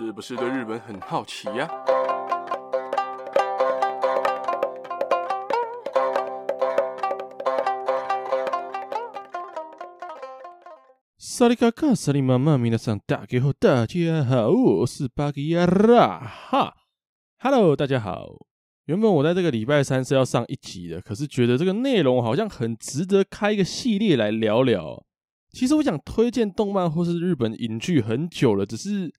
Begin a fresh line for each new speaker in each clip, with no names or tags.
是不是对日本很好奇呀？
萨利卡卡，萨利妈妈，米娜桑，大家好，大家好，我是巴吉亚拉哈，Hello，大家好。原本我在这个礼拜三是要上一集的，可是觉得这个内容好像很值得开一个系列来聊聊。其实我想推荐动漫或是日本影剧很久了，只是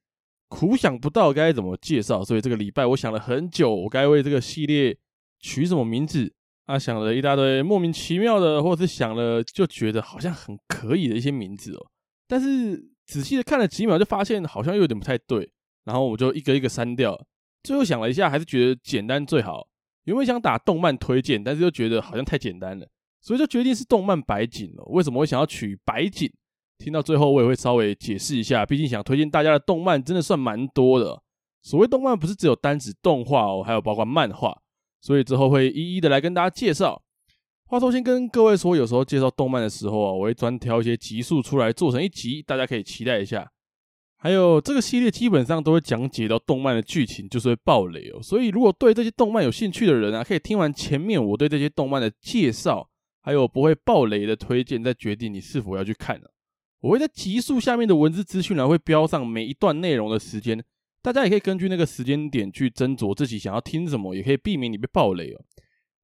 苦想不到该怎么介绍，所以这个礼拜我想了很久，我该为这个系列取什么名字啊？想了一大堆莫名其妙的，或者是想了就觉得好像很可以的一些名字哦。但是仔细的看了几秒，就发现好像又有点不太对，然后我就一个一个删掉。最后想了一下，还是觉得简单最好。原本想打动漫推荐，但是又觉得好像太简单了。所以就决定是动漫白锦了。为什么会想要取白锦？听到最后我也会稍微解释一下。毕竟想推荐大家的动漫真的算蛮多的。所谓动漫不是只有单指动画哦，还有包括漫画。所以之后会一一的来跟大家介绍。话说先跟各位说，有时候介绍动漫的时候啊，我会专挑一些集数出来做成一集，大家可以期待一下。还有这个系列基本上都会讲解到动漫的剧情，就是会爆雷哦。所以如果对这些动漫有兴趣的人啊，可以听完前面我对这些动漫的介绍。还有不会爆雷的推荐，再决定你是否要去看了。我会在集数下面的文字资讯栏会标上每一段内容的时间，大家也可以根据那个时间点去斟酌自己想要听什么，也可以避免你被爆雷哦。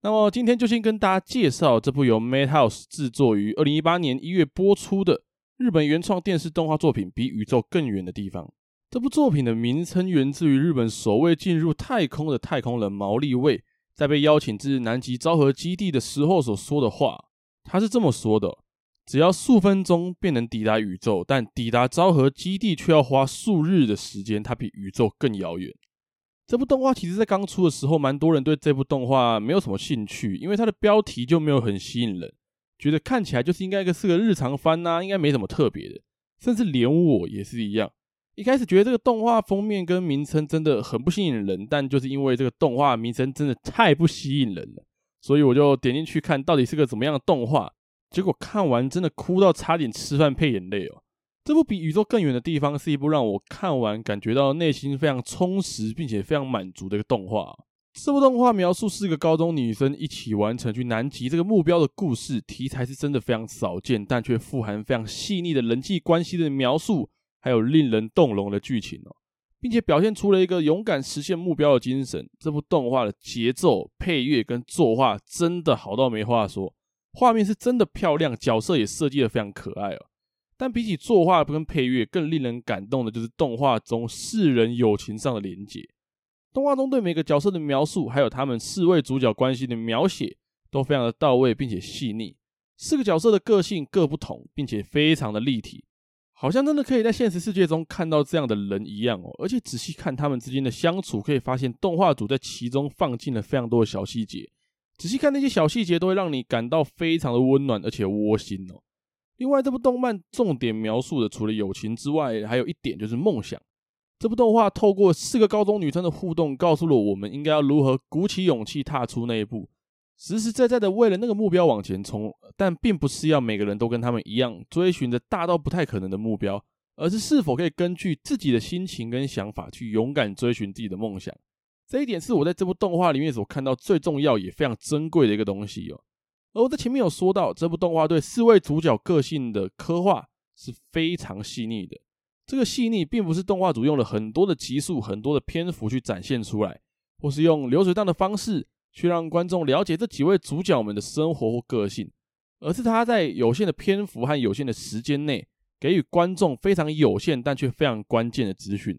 那么今天就先跟大家介绍这部由 Madhouse 制作于二零一八年一月播出的日本原创电视动画作品《比宇宙更远的地方》。这部作品的名称源自于日本首位进入太空的太空人毛利卫。在被邀请至南极昭和基地的时候所说的话，他是这么说的：只要数分钟便能抵达宇宙，但抵达昭和基地却要花数日的时间，它比宇宙更遥远。这部动画其实在刚出的时候，蛮多人对这部动画没有什么兴趣，因为它的标题就没有很吸引人，觉得看起来就是应该一个是个日常番呐，应该没什么特别的，甚至连我也是一样。一开始觉得这个动画封面跟名称真的很不吸引人，但就是因为这个动画名称真的太不吸引人了，所以我就点进去看到底是个怎么样的动画。结果看完真的哭到差点吃饭配眼泪哦！这部比宇宙更远的地方是一部让我看完感觉到内心非常充实并且非常满足的一个动画。这部动画描述四个高中女生一起完成去南极这个目标的故事，题材是真的非常少见，但却富含非常细腻的人际关系的描述。还有令人动容的剧情哦，并且表现出了一个勇敢实现目标的精神。这部动画的节奏、配乐跟作画真的好到没话说，画面是真的漂亮，角色也设计得非常可爱哦。但比起作画跟配乐，更令人感动的就是动画中四人友情上的连结。动画中对每个角色的描述，还有他们四位主角关系的描写，都非常的到位，并且细腻。四个角色的个性各不同，并且非常的立体。好像真的可以在现实世界中看到这样的人一样哦，而且仔细看他们之间的相处，可以发现动画组在其中放进了非常多的小细节。仔细看那些小细节，都会让你感到非常的温暖，而且窝心哦。另外，这部动漫重点描述的除了友情之外，还有一点就是梦想。这部动画透过四个高中女生的互动，告诉了我们应该要如何鼓起勇气踏出那一步。实实在在的为了那个目标往前冲，但并不是要每个人都跟他们一样追寻着大到不太可能的目标，而是是否可以根据自己的心情跟想法去勇敢追寻自己的梦想。这一点是我在这部动画里面所看到最重要也非常珍贵的一个东西哦。而我在前面有说到，这部动画对四位主角个性的刻画是非常细腻的。这个细腻并不是动画组用了很多的集数、很多的篇幅去展现出来，或是用流水账的方式。去让观众了解这几位主角们的生活或个性，而是他在有限的篇幅和有限的时间内，给予观众非常有限但却非常关键的资讯，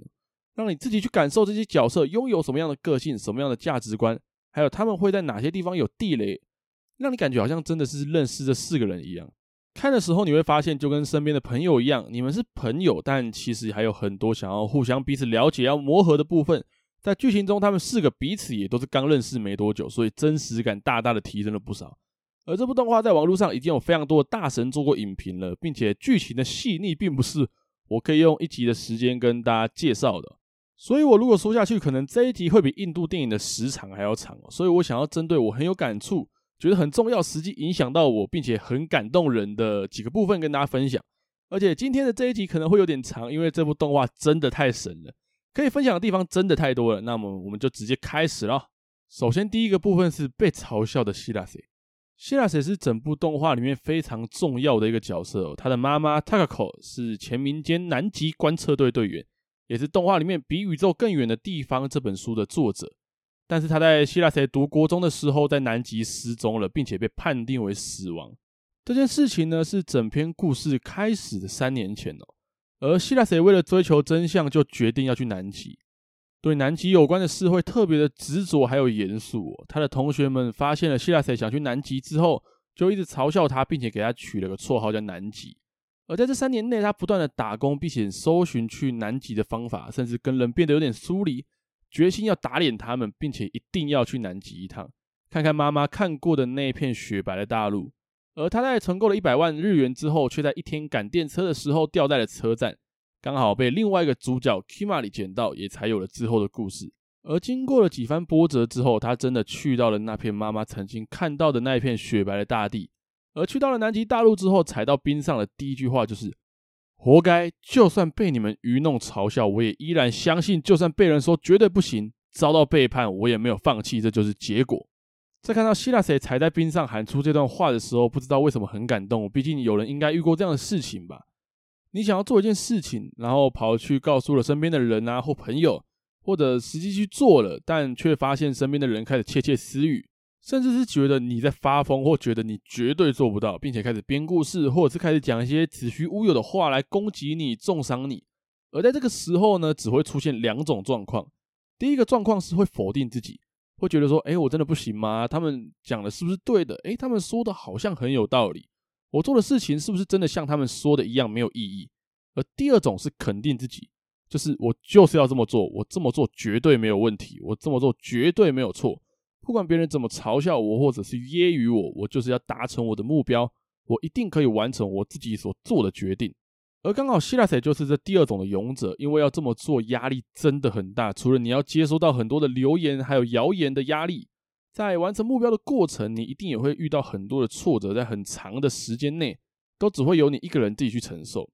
让你自己去感受这些角色拥有什么样的个性、什么样的价值观，还有他们会在哪些地方有地雷，让你感觉好像真的是认识这四个人一样。看的时候你会发现，就跟身边的朋友一样，你们是朋友，但其实还有很多想要互相彼此了解、要磨合的部分。在剧情中，他们四个彼此也都是刚认识没多久，所以真实感大大的提升了不少。而这部动画在网络上已经有非常多的大神做过影评了，并且剧情的细腻并不是我可以用一集的时间跟大家介绍的。所以我如果说下去，可能这一集会比印度电影的时长还要长哦。所以我想要针对我很有感触、觉得很重要、实际影响到我，并且很感动人的几个部分跟大家分享。而且今天的这一集可能会有点长，因为这部动画真的太神了。可以分享的地方真的太多了，那么我们就直接开始了。首先，第一个部分是被嘲笑的希拉塞。希拉塞是整部动画里面非常重要的一个角色哦。他的妈妈 Takako 是前民间南极观测队队员，也是动画里面《比宇宙更远的地方》这本书的作者。但是他在希拉塞读国中的时候，在南极失踪了，并且被判定为死亡。这件事情呢，是整篇故事开始的三年前哦。而希拉塞为了追求真相，就决定要去南极。对南极有关的事会特别的执着，还有严肃。他的同学们发现了希拉塞想去南极之后，就一直嘲笑他，并且给他取了个绰号叫南极。而在这三年内，他不断的打工，并且搜寻去南极的方法，甚至跟人变得有点疏离，决心要打脸他们，并且一定要去南极一趟，看看妈妈看过的那片雪白的大陆。而他在存够了一百万日元之后，却在一天赶电车的时候掉在了车站。刚好被另外一个主角 Kimari 捡到，也才有了之后的故事。而经过了几番波折之后，他真的去到了那片妈妈曾经看到的那一片雪白的大地。而去到了南极大陆之后，踩到冰上的第一句话就是：“活该！就算被你们愚弄嘲笑，我也依然相信；就算被人说绝对不行，遭到背叛，我也没有放弃。这就是结果。”在看到希拉塞踩在冰上喊出这段话的时候，不知道为什么很感动。毕竟有人应该遇过这样的事情吧。你想要做一件事情，然后跑去告诉了身边的人啊或朋友，或者实际去做了，但却发现身边的人开始窃窃私语，甚至是觉得你在发疯，或觉得你绝对做不到，并且开始编故事，或者是开始讲一些子虚乌有的话来攻击你、重伤你。而在这个时候呢，只会出现两种状况。第一个状况是会否定自己，会觉得说：“诶，我真的不行吗？他们讲的是不是对的？诶，他们说的好像很有道理。”我做的事情是不是真的像他们说的一样没有意义？而第二种是肯定自己，就是我就是要这么做，我这么做绝对没有问题，我这么做绝对没有错。不管别人怎么嘲笑我，或者是揶揄我，我就是要达成我的目标，我一定可以完成我自己所做的决定。而刚好希拉塞就是这第二种的勇者，因为要这么做压力真的很大，除了你要接收到很多的流言，还有谣言的压力。在完成目标的过程，你一定也会遇到很多的挫折，在很长的时间内，都只会由你一个人自己去承受。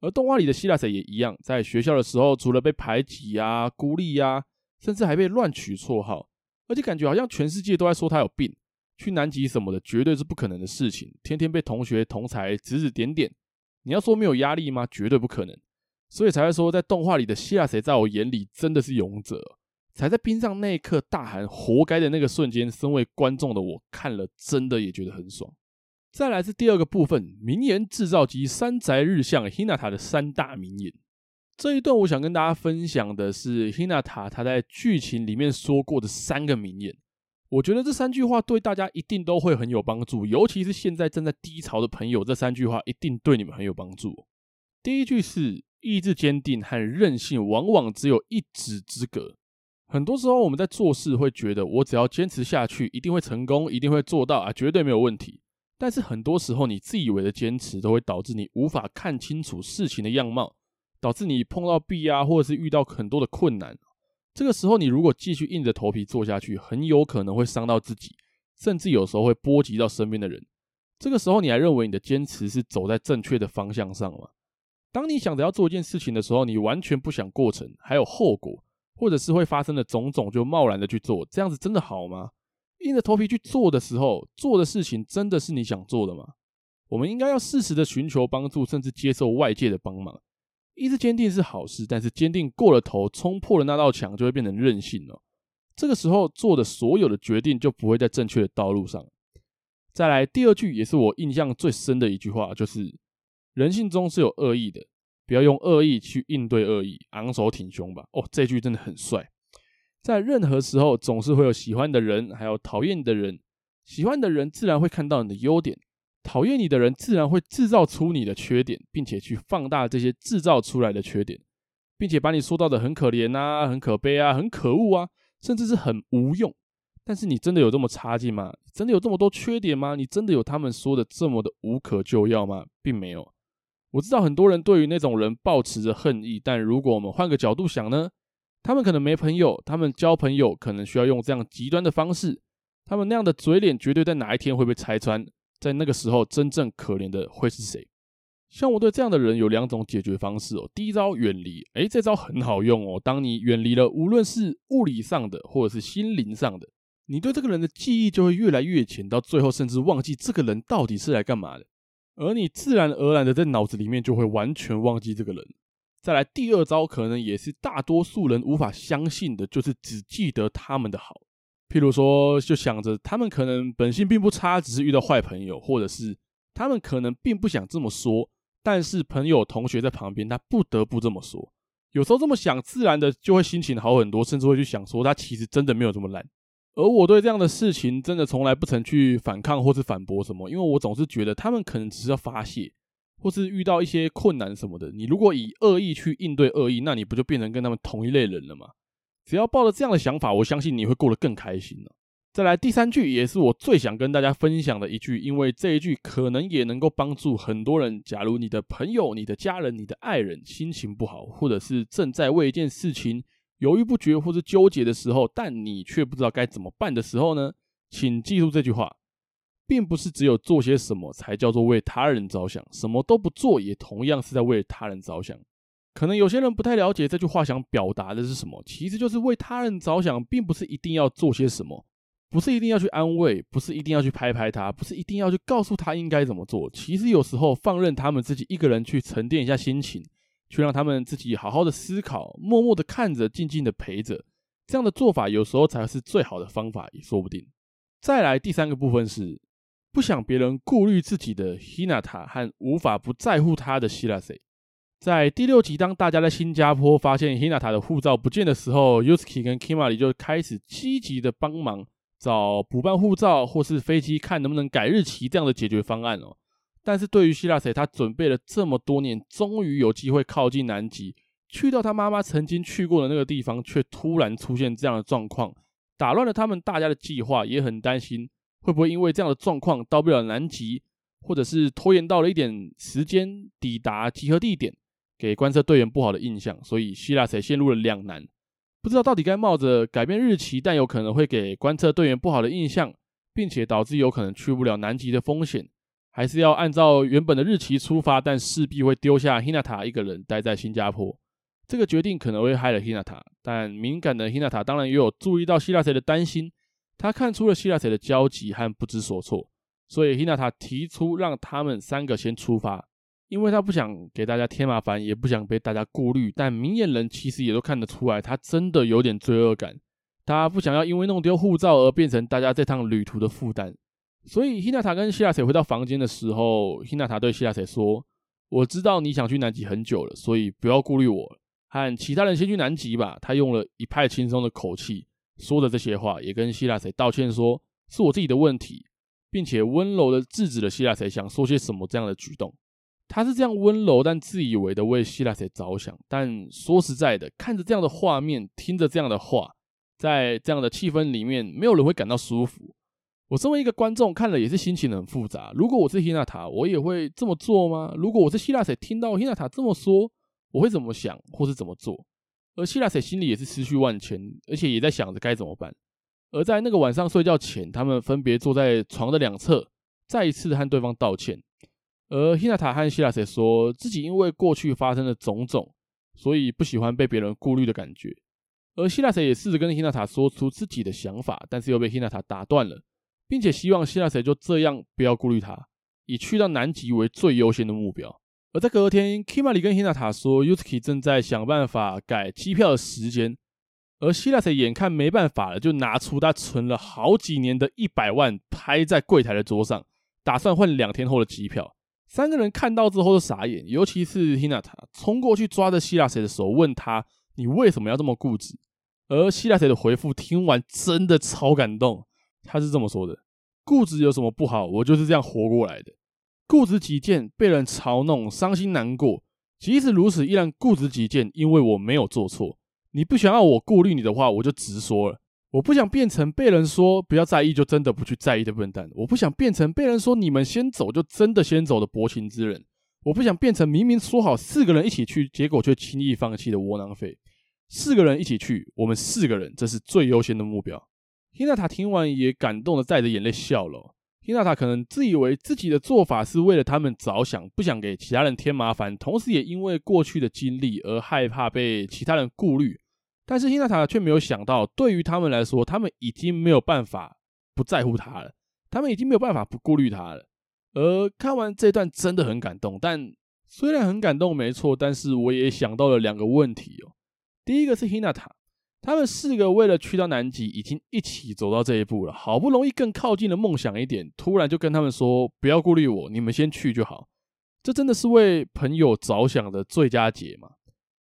而动画里的希拉塞也一样，在学校的时候，除了被排挤啊、孤立啊，甚至还被乱取绰号，而且感觉好像全世界都在说他有病。去南极什么的，绝对是不可能的事情。天天被同学同才指指点点，你要说没有压力吗？绝对不可能。所以才会说，在动画里的希亚谁，在我眼里真的是勇者。踩在冰上那一刻大喊“活该”的那个瞬间，身为观众的我看了，真的也觉得很爽。再来是第二个部分，名言制造机山宅日向 Hinata 的三大名言。这一段我想跟大家分享的是 Hinata 他在剧情里面说过的三个名言。我觉得这三句话对大家一定都会很有帮助，尤其是现在正在低潮的朋友，这三句话一定对你们很有帮助。第一句是意志坚定和韧性往往只有一指之隔。很多时候，我们在做事会觉得，我只要坚持下去，一定会成功，一定会做到啊，绝对没有问题。但是很多时候，你自以为的坚持，都会导致你无法看清楚事情的样貌，导致你碰到壁啊，或者是遇到很多的困难。这个时候，你如果继续硬着头皮做下去，很有可能会伤到自己，甚至有时候会波及到身边的人。这个时候，你还认为你的坚持是走在正确的方向上吗？当你想着要做一件事情的时候，你完全不想过程，还有后果。或者是会发生的种种，就贸然的去做，这样子真的好吗？硬着头皮去做的时候，做的事情真的是你想做的吗？我们应该要适时的寻求帮助，甚至接受外界的帮忙。意志坚定是好事，但是坚定过了头，冲破了那道墙，就会变成任性了。这个时候做的所有的决定就不会在正确的道路上。再来第二句，也是我印象最深的一句话，就是人性中是有恶意的。不要用恶意去应对恶意，昂首挺胸吧。哦，这句真的很帅。在任何时候，总是会有喜欢的人，还有讨厌的人。喜欢的人自然会看到你的优点，讨厌你的人自然会制造出你的缺点，并且去放大这些制造出来的缺点，并且把你说到的很可怜啊、很可悲啊、很可恶啊，甚至是很无用。但是你真的有这么差劲吗？真的有这么多缺点吗？你真的有他们说的这么的无可救药吗？并没有。我知道很多人对于那种人抱持着恨意，但如果我们换个角度想呢？他们可能没朋友，他们交朋友可能需要用这样极端的方式，他们那样的嘴脸绝对在哪一天会被拆穿，在那个时候真正可怜的会是谁？像我对这样的人有两种解决方式哦。第一招远离，诶，这招很好用哦。当你远离了，无论是物理上的或者是心灵上的，你对这个人的记忆就会越来越浅，到最后甚至忘记这个人到底是来干嘛的。而你自然而然的在脑子里面就会完全忘记这个人。再来第二招，可能也是大多数人无法相信的，就是只记得他们的好。譬如说，就想着他们可能本性并不差，只是遇到坏朋友，或者是他们可能并不想这么说，但是朋友同学在旁边，他不得不这么说。有时候这么想，自然的就会心情好很多，甚至会去想说他其实真的没有这么烂。而我对这样的事情真的从来不曾去反抗或是反驳什么，因为我总是觉得他们可能只是要发泄，或是遇到一些困难什么的。你如果以恶意去应对恶意，那你不就变成跟他们同一类人了吗？只要抱着这样的想法，我相信你会过得更开心了。再来第三句，也是我最想跟大家分享的一句，因为这一句可能也能够帮助很多人。假如你的朋友、你的家人、你的爱人心情不好，或者是正在为一件事情，犹豫不决或是纠结的时候，但你却不知道该怎么办的时候呢？请记住这句话，并不是只有做些什么才叫做为他人着想，什么都不做也同样是在为他人着想。可能有些人不太了解这句话想表达的是什么，其实就是为他人着想，并不是一定要做些什么，不是一定要去安慰，不是一定要去拍拍他，不是一定要去告诉他应该怎么做。其实有时候放任他们自己一个人去沉淀一下心情。去让他们自己好好的思考，默默的看着，静静的陪着，这样的做法有时候才是最好的方法，也说不定。再来第三个部分是不想别人顾虑自己的 Hinata 和无法不在乎他的 Shirase。在第六集，当大家在新加坡发现 Hinata 的护照不见的时候，Yusuke 跟 Kimari 就开始积极的帮忙找补办护照或是飞机看能不能改日期这样的解决方案哦。但是对于希拉塞，他准备了这么多年，终于有机会靠近南极，去到他妈妈曾经去过的那个地方，却突然出现这样的状况，打乱了他们大家的计划，也很担心会不会因为这样的状况到不了南极，或者是拖延到了一点时间抵达集合地点，给观测队员不好的印象，所以希拉塞陷入了两难，不知道到底该冒着改变日期，但有可能会给观测队员不好的印象，并且导致有可能去不了南极的风险。还是要按照原本的日期出发，但势必会丢下 Hinata 一个人待在新加坡。这个决定可能会害了 Hinata，但敏感的 Hinata 当然也有注意到希拉谁的担心。他看出了希拉谁的焦急和不知所措，所以 Hinata 提出让他们三个先出发，因为他不想给大家添麻烦，也不想被大家顾虑。但明眼人其实也都看得出来，他真的有点罪恶感。他不想要因为弄丢护照而变成大家这趟旅途的负担。所以，希娜塔跟希拉塞回到房间的时候，希娜塔对希拉塞说：“我知道你想去南极很久了，所以不要顾虑我，和其他人先去南极吧。”他用了一派轻松的口气说的这些话，也跟希拉塞道歉说：“是我自己的问题，并且温柔的制止了希拉塞想说些什么这样的举动。他是这样温柔但自以为的为希拉塞着想，但说实在的，看着这样的画面，听着这样的话，在这样的气氛里面，没有人会感到舒服。”我身为一个观众，看了也是心情很复杂。如果我是希娜塔我也会这么做吗？如果我是希拉塞，听到希娜塔这么说，我会怎么想，或是怎么做？而希拉塞心里也是思绪万千，而且也在想着该怎么办。而在那个晚上睡觉前，他们分别坐在床的两侧，再一次和对方道歉。而 Hinata 和希拉塞说自己因为过去发生的种种，所以不喜欢被别人顾虑的感觉。而希拉塞也试着跟 Hinata 说出自己的想法，但是又被 Hinata 打断了。并且希望希拉塞就这样不要顾虑他，以去到南极为最优先的目标。而在隔天，Kimari 跟 Hinata 说，Yusuke 正在想办法改机票的时间，而希拉塞眼看没办法了，就拿出他存了好几年的一百万，拍在柜台的桌上，打算换两天后的机票。三个人看到之后都傻眼，尤其是 Hinata 冲过去抓着希拉谁的手，问他：“你为什么要这么固执？”而希拉谁的回复听完真的超感动。他是这么说的：“固执有什么不好？我就是这样活过来的。固执己见，被人嘲弄，伤心难过。即使如此，依然固执己见，因为我没有做错。你不想要我顾虑你的话，我就直说了。我不想变成被人说不要在意就真的不去在意的笨蛋。我不想变成被人说你们先走就真的先走的薄情之人。我不想变成明明说好四个人一起去，结果却轻易放弃的窝囊废。四个人一起去，我们四个人，这是最优先的目标。” Hinata 听完也感动的带着眼泪笑了。Hinata 可能自以为自己的做法是为了他们着想，不想给其他人添麻烦，同时也因为过去的经历而害怕被其他人顾虑。但是 Hinata 却没有想到，对于他们来说，他们已经没有办法不在乎他了，他们已经没有办法不顾虑他了。而看完这段真的很感动，但虽然很感动没错，但是我也想到了两个问题哦。第一个是 Hinata，他们四个为了去到南极，已经一起走到这一步了，好不容易更靠近了梦想一点，突然就跟他们说不要顾虑我，你们先去就好。这真的是为朋友着想的最佳解吗？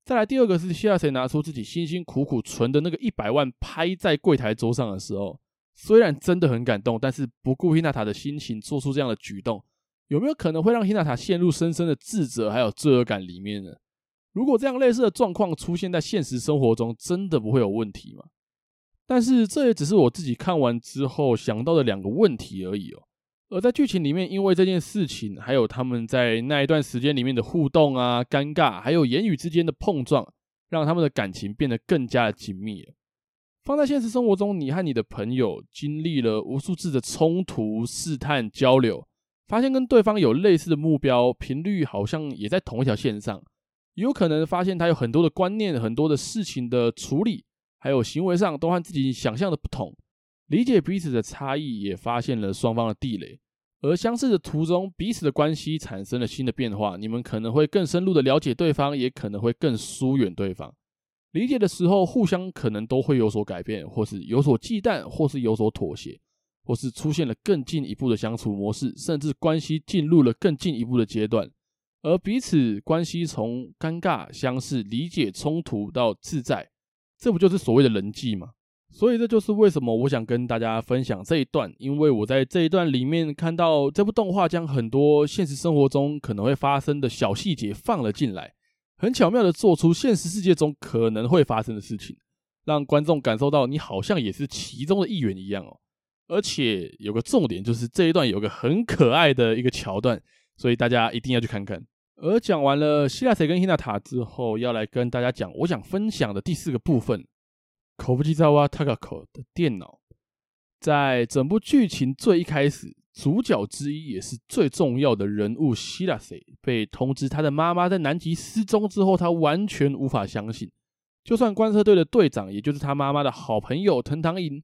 再来第二个是希拉谁拿出自己辛辛苦苦存的那个一百万拍在柜台桌上的时候，虽然真的很感动，但是不顾 Hinata 的心情做出这样的举动，有没有可能会让 Hinata 陷入深深的自责还有罪恶感里面呢？如果这样类似的状况出现在现实生活中，真的不会有问题吗？但是这也只是我自己看完之后想到的两个问题而已哦。而在剧情里面，因为这件事情，还有他们在那一段时间里面的互动啊、尴尬，还有言语之间的碰撞，让他们的感情变得更加的紧密了。放在现实生活中，你和你的朋友经历了无数次的冲突、试探、交流，发现跟对方有类似的目标，频率好像也在同一条线上，有可能发现他有很多的观念、很多的事情的处理，还有行为上都和自己想象的不同，理解彼此的差异，也发现了双方的地雷。而相似的途中，彼此的关系产生了新的变化。你们可能会更深入的了解对方，也可能会更疏远对方。理解的时候，互相可能都会有所改变，或是有所忌惮，或是有所妥协，或是出现了更进一步的相处模式，甚至关系进入了更进一步的阶段。而彼此关系从尴尬、相似、理解、冲突到自在，这不就是所谓的人际吗？所以这就是为什么我想跟大家分享这一段，因为我在这一段里面看到这部动画将很多现实生活中可能会发生的小细节放了进来，很巧妙的做出现实世界中可能会发生的事情，让观众感受到你好像也是其中的一员一样哦。而且有个重点就是这一段有个很可爱的一个桥段，所以大家一定要去看看。而讲完了希腊谁跟 Hinata 之后，要来跟大家讲我想分享的第四个部分。口不吉扎瓦塔卡口的电脑，在整部剧情最一开始，主角之一也是最重要的人物希拉谁被通知他的妈妈在南极失踪之后，他完全无法相信。就算观测队的队长，也就是他妈妈的好朋友藤堂银，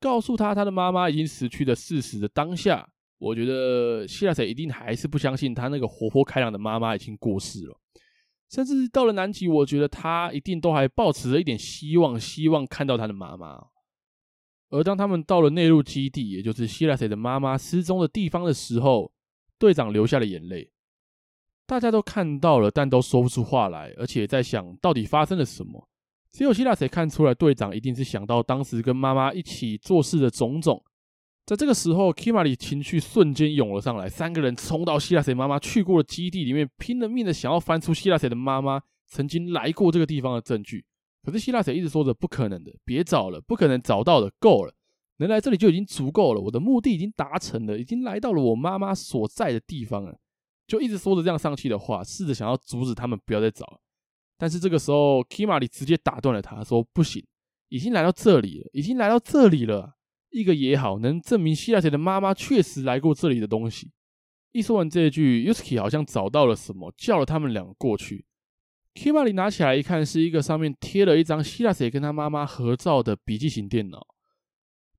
告诉他他的妈妈已经死去的事实的当下，我觉得希拉谁一定还是不相信他那个活泼开朗的妈妈已经过世了。甚至到了南极，我觉得他一定都还抱持着一点希望，希望看到他的妈妈。而当他们到了内陆基地，也就是希拉谁的妈妈失踪的地方的时候，队长流下了眼泪。大家都看到了，但都说不出话来，而且在想到底发生了什么。只有希拉谁看出来，队长一定是想到当时跟妈妈一起做事的种种。在这个时候，Kimari 情绪瞬间涌了上来，三个人冲到希拉谁妈妈去过的基地里面，拼了命的想要翻出希拉谁的妈妈曾经来过这个地方的证据。可是希拉谁一直说着不可能的，别找了，不可能找到的，够了，能来这里就已经足够了，我的目的已经达成了，已经来到了我妈妈所在的地方了，就一直说着这样丧气的话，试着想要阻止他们不要再找了。但是这个时候，Kimari 直接打断了他，说不行，已经来到这里了，已经来到这里了。一个也好，能证明希拉谁的妈妈确实来过这里的东西。一说完这一句，Yusuke 好像找到了什么，叫了他们两个过去。Kimari 拿起来一看，是一个上面贴了一张希拉谁跟他妈妈合照的笔记型电脑。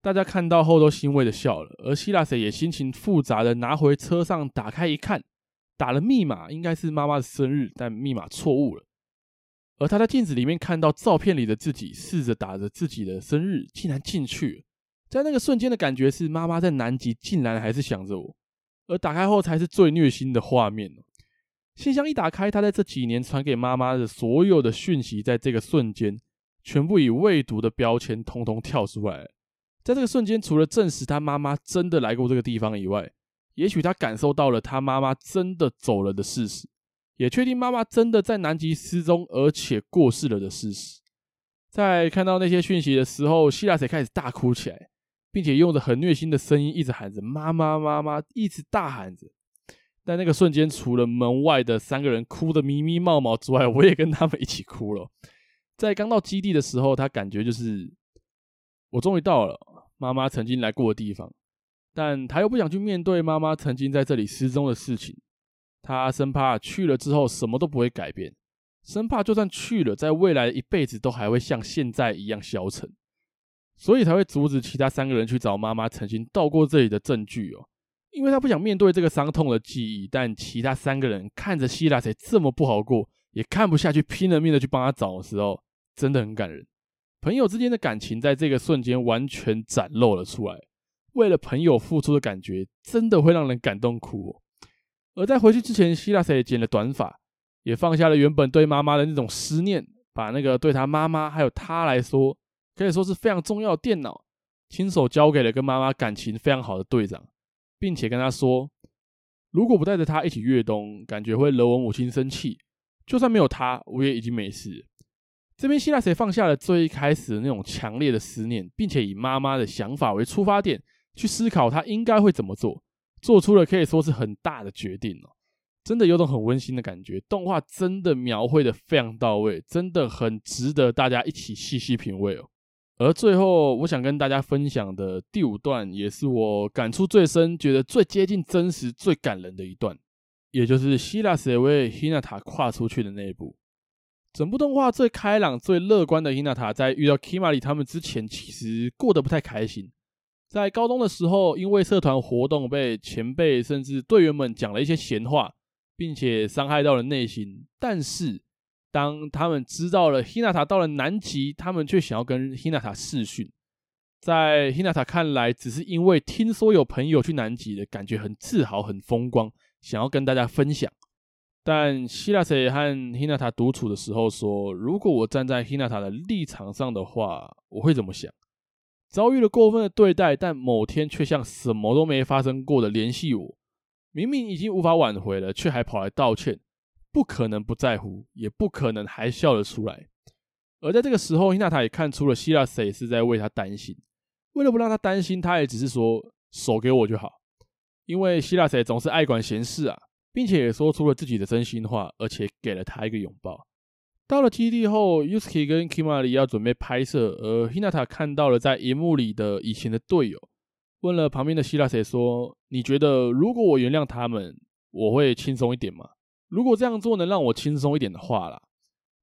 大家看到后都欣慰的笑了，而希拉谁也心情复杂的拿回车上打开一看，打了密码，应该是妈妈的生日，但密码错误了。而他在镜子里面看到照片里的自己，试着打着自己的生日，竟然进去了。在那个瞬间的感觉是，妈妈在南极竟然还是想着我，而打开后才是最虐心的画面。信箱一打开，他在这几年传给妈妈的所有的讯息，在这个瞬间全部以未读的标签通通跳出来。在这个瞬间，除了证实他妈妈真的来过这个地方以外，也许他感受到了他妈妈真的走了的事实，也确定妈妈真的在南极失踪而且过世了的事实。在看到那些讯息的时候，希拉才开始大哭起来。并且用着很虐心的声音，一直喊着“妈妈，妈妈”，一直大喊着。但那个瞬间，除了门外的三个人哭得咪咪冒冒之外，我也跟他们一起哭了。在刚到基地的时候，他感觉就是我终于到了妈妈曾经来过的地方。但他又不想去面对妈妈曾经在这里失踪的事情，他生怕去了之后什么都不会改变，生怕就算去了，在未来一辈子都还会像现在一样消沉，所以才会阻止其他三个人去找妈妈曾经到过这里的证据哦，因为他不想面对这个伤痛的记忆。但其他三个人看着希拉谁这么不好过，也看不下去，拼了命的去帮他找的时候，真的很感人。朋友之间的感情在这个瞬间完全展露了出来。为了朋友付出的感觉，真的会让人感动哭哦。而在回去之前，希拉塞剪了短发，也放下了原本对妈妈的那种思念，把那个对他妈妈还有他来说，可以说是非常重要的电脑，亲手交给了跟妈妈感情非常好的队长，并且跟他说，如果不带着他一起越冬，感觉会惹我母亲生气。就算没有他，我也已经没事。这边希腊谁放下了最一开始的那种强烈的思念，并且以妈妈的想法为出发点。去思考他应该会怎么做，做出了可以说是很大的决定哦，真的有种很温馨的感觉。动画真的描绘的非常到位，真的很值得大家一起细细品味哦。而最后，我想跟大家分享的第五段，也是我感触最深、觉得最接近真实、最感人的一段，也就是希拉塞为 Hinata 跨出去的那一步。整部动画最开朗、最乐观的 Hinata，在遇到 Kimari 他们之前，其实过得不太开心。在高中的时候，因为社团活动被前辈甚至队员们讲了一些闲话，并且伤害到了内心。但是，当他们知道了 Hinata 到了南极，他们却想要跟 Hinata 视讯。在 Hinata 看来，只是因为听说有朋友去南极的感觉很自豪、很风光，想要跟大家分享。但希拉塞和 Hinata 独处的时候说：“如果我站在 Hinata 的立场上的话，我会怎么想？”遭遇了过分的对待，但某天却像什么都没发生过的联系我。明明已经无法挽回了，却还跑来道歉，不可能不在乎，也不可能还笑得出来。而在这个时候，伊娜塔也看出了希拉塞是在为他担心。为了不让他担心，他也只是说手给我就好，因为希拉塞总是爱管闲事啊，并且也说出了自己的真心话，而且给了他一个拥抱。到了基地后，Yusuke 跟 Kimari 要准备拍摄，而 Hinata 看到了在荧幕里的以前的队友，问了旁边的希拉塞说：“你觉得如果我原谅他们，我会轻松一点吗？如果这样做能让我轻松一点的话啦。”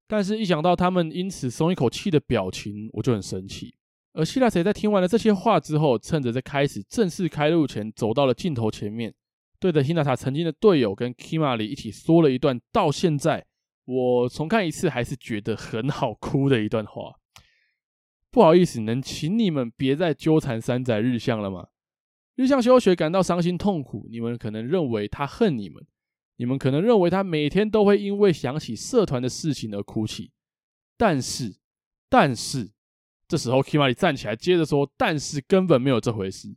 但是，一想到他们因此松一口气的表情，我就很生气。而希拉塞在听完了这些话之后，趁着在开始正式开录前，走到了镜头前面，对着 Hinata 曾经的队友跟 Kimari 一起说了一段到现在。我重看一次，还是觉得很好哭的一段话。不好意思，能请你们别再纠缠三宅日向了吗？日向修学感到伤心痛苦，你们可能认为他恨你们，你们可能认为他每天都会因为想起社团的事情而哭泣。但是，但是，这时候 Kimari 站起来接着说：“但是根本没有这回事。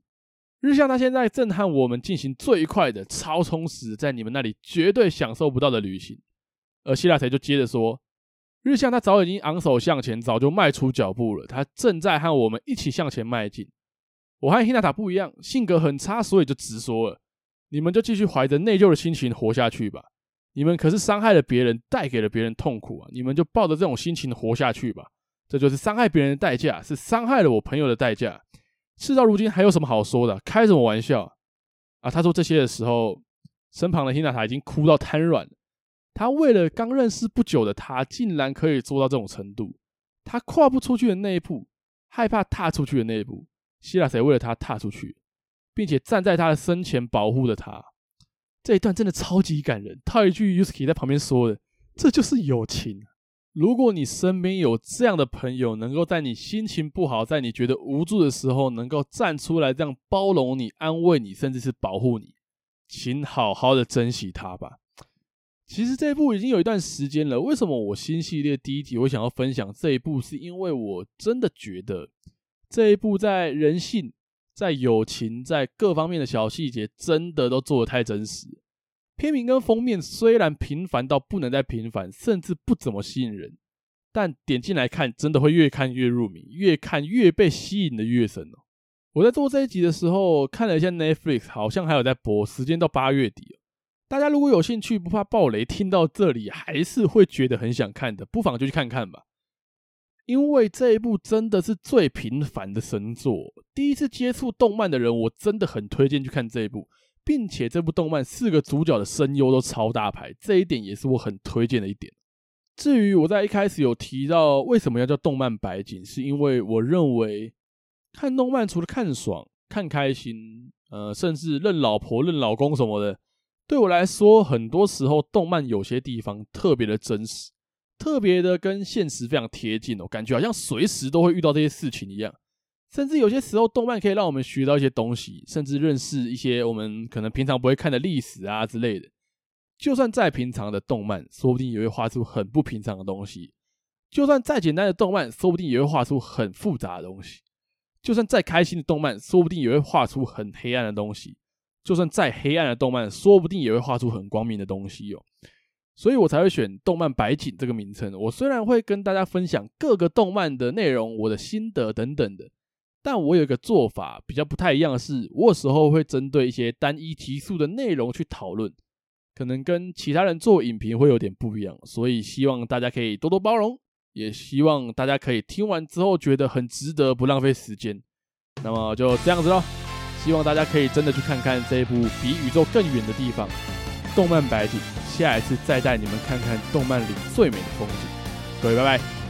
日向他现在正和我们进行最快的、超充实，在你们那里绝对享受不到的旅行。”而希拉塞就接着说：“日向他早已经昂首向前，早就迈出脚步了。他正在和我们一起向前迈进。我和希娜塔不一样，性格很差，所以就直说了。你们就继续怀着内疚的心情活下去吧。你们可是伤害了别人，带给了别人痛苦啊！你们就抱着这种心情活下去吧。这就是伤害别人的代价，是伤害了我朋友的代价。事到如今，还有什么好说的？开什么玩笑啊！”他说这些的时候，身旁的希娜塔已经哭到瘫软了。他为了刚认识不久的他，竟然可以做到这种程度。他跨不出去的那一步，害怕踏出去的那一步，希拉塞为了他踏出去，并且站在他的身前保护着他。这一段真的超级感人。套一句 Yusuke 在旁边说的：“这就是友情。如果你身边有这样的朋友，能够在你心情不好、在你觉得无助的时候，能够站出来这样包容你、安慰你，甚至是保护你，请好好的珍惜他吧。”其实这一部已经有一段时间了。为什么我新系列第一集我想要分享这一部？是因为我真的觉得这一部在人性、在友情、在各方面的小细节，真的都做得太真实。片名跟封面虽然平凡到不能再平凡，甚至不怎么吸引人，但点进来看，真的会越看越入迷，越看越被吸引的越深哦。我在做这一集的时候，看了一下 Netflix，好像还有在播，时间到八月底了。大家如果有兴趣，不怕爆雷，听到这里还是会觉得很想看的，不妨就去看看吧。因为这一部真的是最平凡的神作。第一次接触动漫的人，我真的很推荐去看这一部，并且这部动漫四个主角的声优都超大牌，这一点也是我很推荐的一点。至于我在一开始有提到为什么要叫动漫白金，是因为我认为看动漫除了看爽、看开心，呃，甚至认老婆、认老公什么的，对我来说，很多时候动漫有些地方特别的真实。特别的跟现实非常贴近哦，感觉好像随时都会遇到这些事情一样。甚至有些时候，动漫可以让我们学到一些东西，甚至认识一些我们可能平常不会看的历史啊之类的。就算再平常的动漫，说不定也会画出很不平常的东西；就算再简单的动漫，说不定也会画出很复杂的东西；就算再开心的动漫，说不定也会画出很黑暗的东西；就算再黑暗的动漫，说不定也会画出很光明的东西哦。所以我才会选“动漫白景”这个名称。我虽然会跟大家分享各个动漫的内容、我的心得等等的，但我有一个做法比较不太一样的是，我有时候会针对一些单一题数的内容去讨论，可能跟其他人做影评会有点不一样。所以希望大家可以多多包容，也希望大家可以听完之后觉得很值得，不浪费时间。那么就这样子喽，希望大家可以真的去看看这一部比宇宙更远的地方——动漫白景。下一次再带你们看看动漫里最美的风景，各位拜拜。